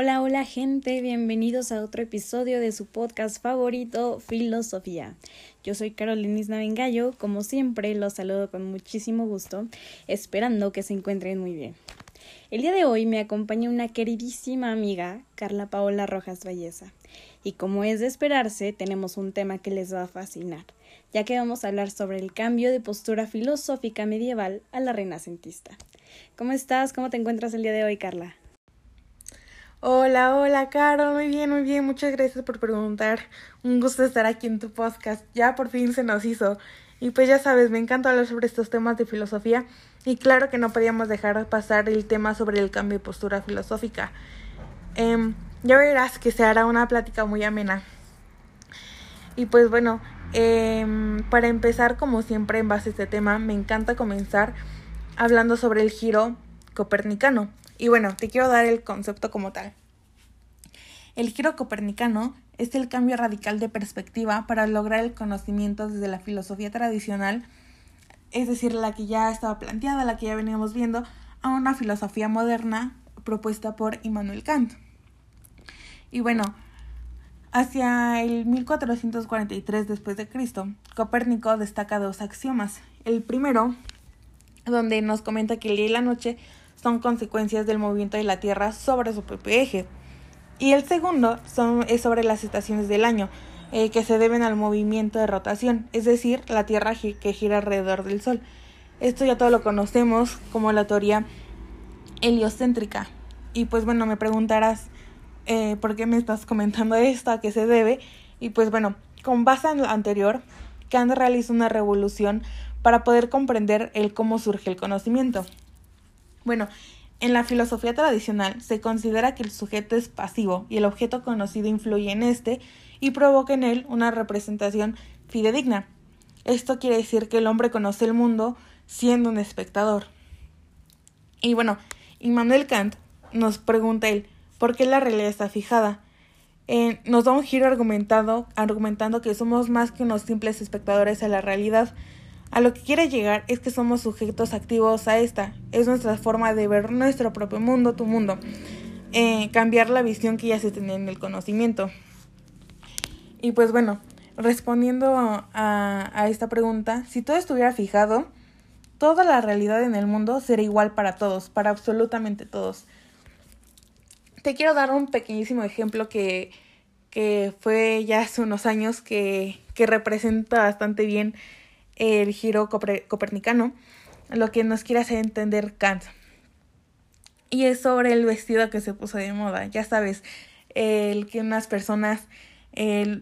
Hola, hola gente, bienvenidos a otro episodio de su podcast favorito, Filosofía. Yo soy Carolinis Navengallo, como siempre los saludo con muchísimo gusto, esperando que se encuentren muy bien. El día de hoy me acompaña una queridísima amiga, Carla Paola Rojas Valleza, y como es de esperarse, tenemos un tema que les va a fascinar, ya que vamos a hablar sobre el cambio de postura filosófica medieval a la renacentista. ¿Cómo estás? ¿Cómo te encuentras el día de hoy, Carla? Hola, hola, Caro. Muy bien, muy bien. Muchas gracias por preguntar. Un gusto estar aquí en tu podcast. Ya por fin se nos hizo. Y pues ya sabes, me encanta hablar sobre estos temas de filosofía. Y claro que no podíamos dejar pasar el tema sobre el cambio de postura filosófica. Eh, ya verás que se hará una plática muy amena. Y pues bueno, eh, para empezar, como siempre, en base a este tema, me encanta comenzar hablando sobre el giro copernicano. Y bueno, te quiero dar el concepto como tal. El giro copernicano es el cambio radical de perspectiva para lograr el conocimiento desde la filosofía tradicional, es decir, la que ya estaba planteada, la que ya veníamos viendo, a una filosofía moderna propuesta por Immanuel Kant. Y bueno, hacia el 1443 después de Cristo, Copérnico destaca dos axiomas. El primero, donde nos comenta que el día y la noche son consecuencias del movimiento de la Tierra sobre su propio eje. Y el segundo son, es sobre las estaciones del año, eh, que se deben al movimiento de rotación, es decir, la Tierra que gira alrededor del Sol. Esto ya todo lo conocemos como la teoría heliocéntrica. Y pues bueno, me preguntarás eh, por qué me estás comentando esto, a qué se debe. Y pues bueno, con base en lo anterior, Kant realiza una revolución para poder comprender el cómo surge el conocimiento. Bueno, en la filosofía tradicional se considera que el sujeto es pasivo y el objeto conocido influye en éste y provoca en él una representación fidedigna. Esto quiere decir que el hombre conoce el mundo siendo un espectador. Y bueno, Immanuel Kant nos pregunta él, ¿por qué la realidad está fijada? Eh, nos da un giro argumentado, argumentando que somos más que unos simples espectadores a la realidad, a lo que quiere llegar es que somos sujetos activos a esta. Es nuestra forma de ver nuestro propio mundo, tu mundo. Eh, cambiar la visión que ya se tiene en el conocimiento. Y pues bueno, respondiendo a, a esta pregunta, si todo estuviera fijado, toda la realidad en el mundo sería igual para todos, para absolutamente todos. Te quiero dar un pequeñísimo ejemplo que, que fue ya hace unos años que, que representa bastante bien el giro copernicano, lo que nos quiere hacer entender Kant. Y es sobre el vestido que se puso de moda. Ya sabes, el que unas personas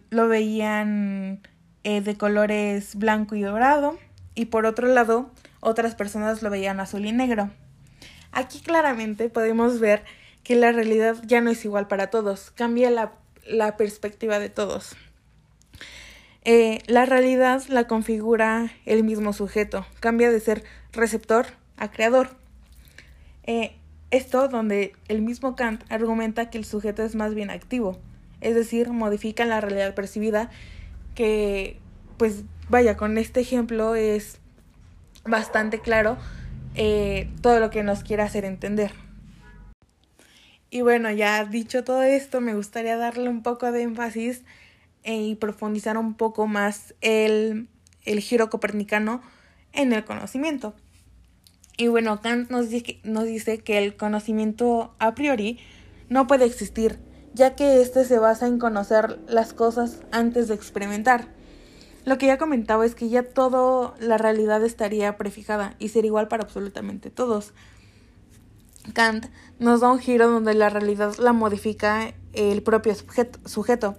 lo veían eh, de colores blanco y dorado y por otro lado otras personas lo veían azul y negro. Aquí claramente podemos ver que la realidad ya no es igual para todos, cambia la, la perspectiva de todos. Eh, la realidad la configura el mismo sujeto, cambia de ser receptor a creador. Eh, esto donde el mismo Kant argumenta que el sujeto es más bien activo, es decir, modifica la realidad percibida que, pues vaya, con este ejemplo es bastante claro eh, todo lo que nos quiere hacer entender. Y bueno, ya dicho todo esto, me gustaría darle un poco de énfasis y profundizar un poco más el, el giro copernicano en el conocimiento. Y bueno, Kant nos dice, nos dice que el conocimiento a priori no puede existir, ya que éste se basa en conocer las cosas antes de experimentar. Lo que ya comentaba es que ya toda la realidad estaría prefijada y sería igual para absolutamente todos. Kant nos da un giro donde la realidad la modifica el propio sujeto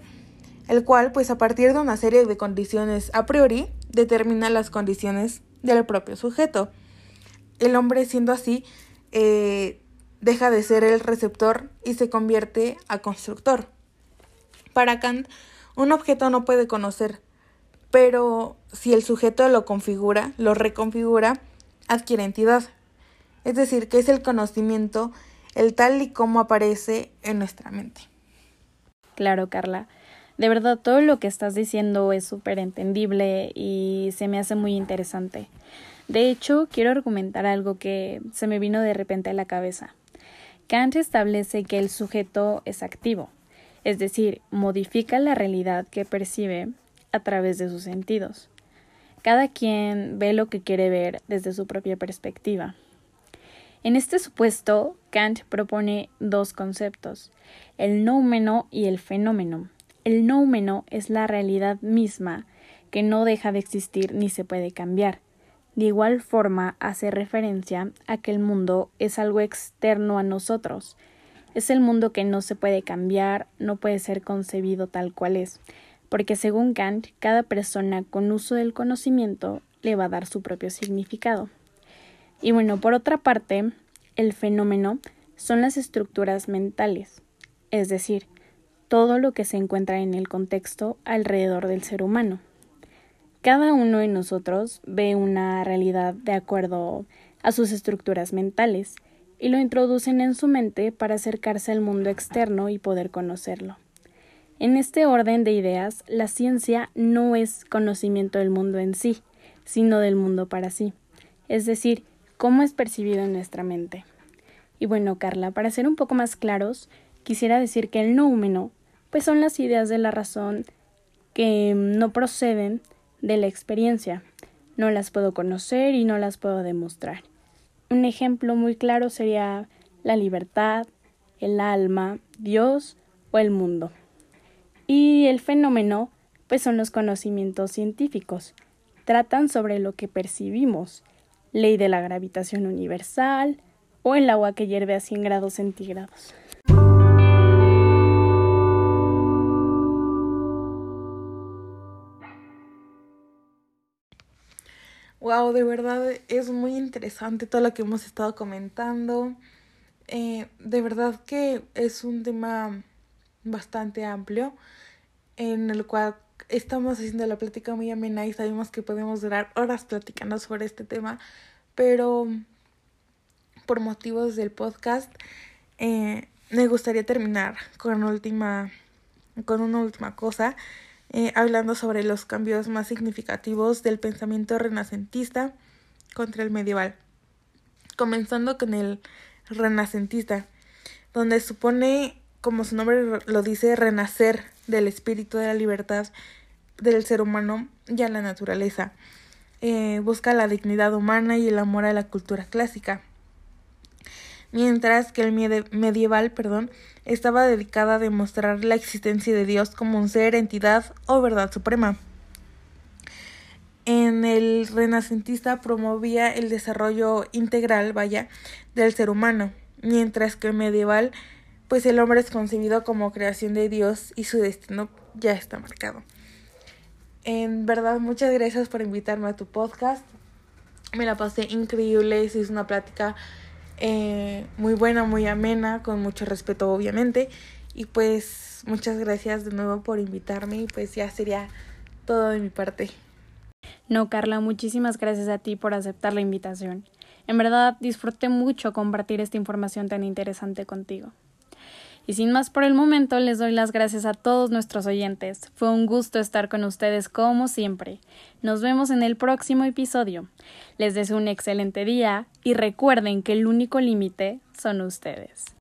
el cual, pues a partir de una serie de condiciones a priori, determina las condiciones del propio sujeto. El hombre, siendo así, eh, deja de ser el receptor y se convierte a constructor. Para Kant, un objeto no puede conocer, pero si el sujeto lo configura, lo reconfigura, adquiere entidad. Es decir, que es el conocimiento el tal y como aparece en nuestra mente. Claro, Carla. De verdad, todo lo que estás diciendo es súper entendible y se me hace muy interesante. De hecho, quiero argumentar algo que se me vino de repente a la cabeza. Kant establece que el sujeto es activo, es decir, modifica la realidad que percibe a través de sus sentidos. Cada quien ve lo que quiere ver desde su propia perspectiva. En este supuesto, Kant propone dos conceptos, el noumeno y el fenómeno. El noumeno es la realidad misma que no deja de existir ni se puede cambiar. De igual forma, hace referencia a que el mundo es algo externo a nosotros. Es el mundo que no se puede cambiar, no puede ser concebido tal cual es, porque según Kant, cada persona con uso del conocimiento le va a dar su propio significado. Y bueno, por otra parte, el fenómeno son las estructuras mentales, es decir, todo lo que se encuentra en el contexto alrededor del ser humano. Cada uno de nosotros ve una realidad de acuerdo a sus estructuras mentales y lo introducen en su mente para acercarse al mundo externo y poder conocerlo. En este orden de ideas, la ciencia no es conocimiento del mundo en sí, sino del mundo para sí, es decir, cómo es percibido en nuestra mente. Y bueno, Carla, para ser un poco más claros, quisiera decir que el noumeno, pues son las ideas de la razón que no proceden de la experiencia. No las puedo conocer y no las puedo demostrar. Un ejemplo muy claro sería la libertad, el alma, Dios o el mundo. Y el fenómeno, pues son los conocimientos científicos. Tratan sobre lo que percibimos, ley de la gravitación universal o el agua que hierve a 100 grados centígrados. Wow, de verdad es muy interesante todo lo que hemos estado comentando. Eh, de verdad que es un tema bastante amplio en el cual estamos haciendo la plática muy amena y sabemos que podemos durar horas platicando sobre este tema, pero por motivos del podcast eh, me gustaría terminar con última con una última cosa eh, hablando sobre los cambios más significativos del pensamiento renacentista contra el medieval comenzando con el renacentista donde supone como su nombre lo dice, renacer del espíritu de la libertad del ser humano y a la naturaleza. Eh, busca la dignidad humana y el amor a la cultura clásica. Mientras que el medieval, perdón, estaba dedicada a demostrar la existencia de Dios como un ser, entidad o verdad suprema. En el renacentista promovía el desarrollo integral, vaya, del ser humano, mientras que el medieval pues el hombre es concebido como creación de Dios y su destino ya está marcado. En verdad, muchas gracias por invitarme a tu podcast. Me la pasé increíble, es una plática eh, muy buena, muy amena, con mucho respeto obviamente. Y pues muchas gracias de nuevo por invitarme y pues ya sería todo de mi parte. No, Carla, muchísimas gracias a ti por aceptar la invitación. En verdad disfruté mucho compartir esta información tan interesante contigo. Y sin más por el momento, les doy las gracias a todos nuestros oyentes. Fue un gusto estar con ustedes como siempre. Nos vemos en el próximo episodio. Les deseo un excelente día y recuerden que el único límite son ustedes.